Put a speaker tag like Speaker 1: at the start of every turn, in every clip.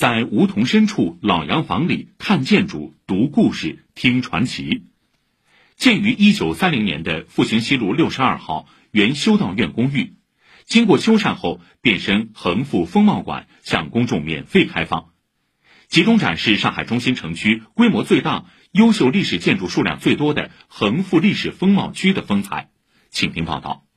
Speaker 1: 在梧桐深处老洋房里看建筑、读故事、听传奇。建于一九三零年的复兴西路六十二号原修道院公寓，经过修缮后变身恒富风貌馆，向公众免费开放，集中展示上海中心城区规模最大、优秀历史建筑数量最多的恒富历史风貌区的风采。请听报道。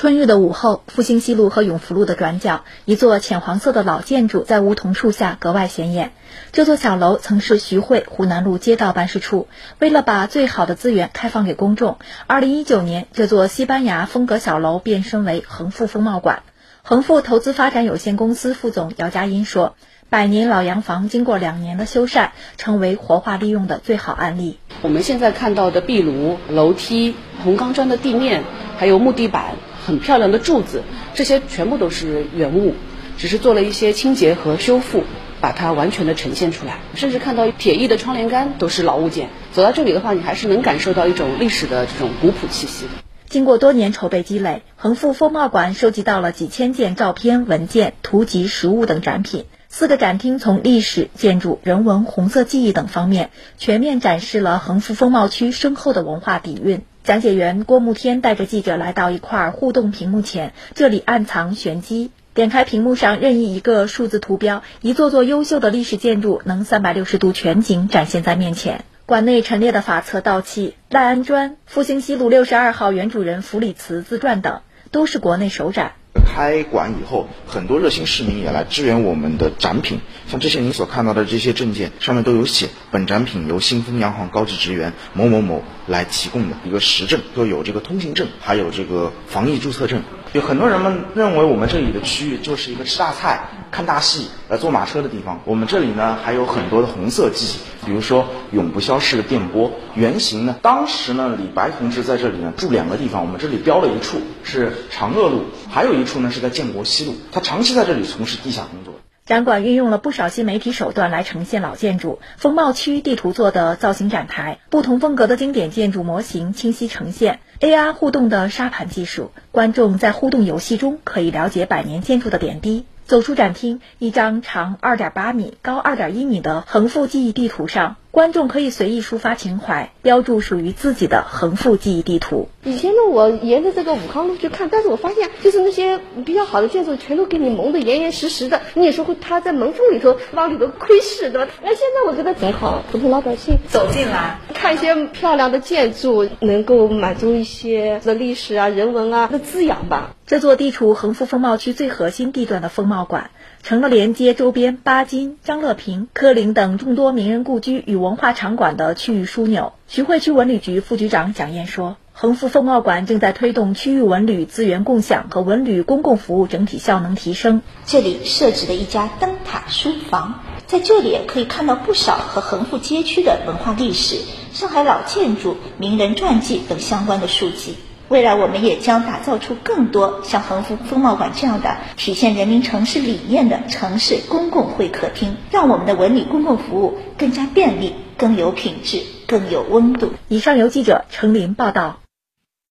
Speaker 2: 春日的午后，复兴西路和永福路的转角，一座浅黄色的老建筑在梧桐树下格外显眼。这座小楼曾是徐汇湖南路街道办事处。为了把最好的资源开放给公众，二零一九年，这座西班牙风格小楼变身为恒富风貌馆。恒富投资发展有限公司副总姚佳音说：“百年老洋房经过两年的修缮，成为活化利用的最好案例。
Speaker 3: 我们现在看到的壁炉、楼梯、红钢砖的地面，还有木地板。”很漂亮的柱子，这些全部都是原物，只是做了一些清洁和修复，把它完全的呈现出来。甚至看到铁艺的窗帘杆都是老物件。走到这里的话，你还是能感受到一种历史的这种古朴气息。
Speaker 2: 经过多年筹备积累，恒富风貌馆收集到了几千件照片、文件、图集、实物等展品。四个展厅从历史、建筑、人文、红色记忆等方面，全面展示了恒富风貌区深厚的文化底蕴。讲解员郭慕天带着记者来到一块互动屏幕前，这里暗藏玄机。点开屏幕上任意一个数字图标，一座座优秀的历史建筑能三百六十度全景展现在面前。馆内陈列的法册、道器、赖安砖、复兴西路六十二号原主人弗里茨自传等，都是国内首展。
Speaker 4: 开馆以后，很多热心市民也来支援我们的展品。像这些您所看到的这些证件，上面都有写，本展品由新丰洋行高级职员某某某来提供的一个实证，都有这个通行证，还有这个防疫注册证。有很多人们认为我们这里的区域就是一个吃大菜、看大戏、呃坐马车的地方。我们这里呢还有很多的红色记忆。比如说永不消逝的电波原型呢？当时呢，李白同志在这里呢住两个地方，我们这里标了一处是长乐路，还有一处呢是在建国西路。他长期在这里从事地下工作。
Speaker 2: 展馆运用了不少新媒体手段来呈现老建筑，风貌区地图做的造型展台，不同风格的经典建筑模型清晰呈现，AR 互动的沙盘技术，观众在互动游戏中可以了解百年建筑的点滴。走出展厅，一张长二点八米、高二点一米的横幅记忆地图上。观众可以随意抒发情怀，标注属于自己的横幅记忆地图。
Speaker 5: 以前呢，我沿着这个武康路去看，但是我发现，就是那些比较好的建筑，全都给你蒙得严严实实的。你有时候他在门缝里头往里头窥视，对吧？那现在我觉得挺好，普通老百姓
Speaker 2: 走进来
Speaker 5: 看一些漂亮的建筑，能够满足一些的历史啊、人文啊的滋养吧。
Speaker 2: 这座地处横幅风貌区最核心地段的风貌馆。成了连接周边巴金、张乐平、柯林等众多名人故居与文化场馆的区域枢纽。徐汇区文旅局副局长蒋燕说：“恒富风貌馆正在推动区域文旅资源共享和文旅公共服务整体效能提升。
Speaker 6: 这里设置了一家灯塔书房，在这里可以看到不少和恒富街区的文化历史、上海老建筑、名人传记等相关的书籍。”未来，我们也将打造出更多像恒福风貌馆这样的体现人民城市理念的城市公共会客厅，让我们的文旅公共服务更加便利、更有品质、更有温度。
Speaker 2: 以上由记者程琳报道。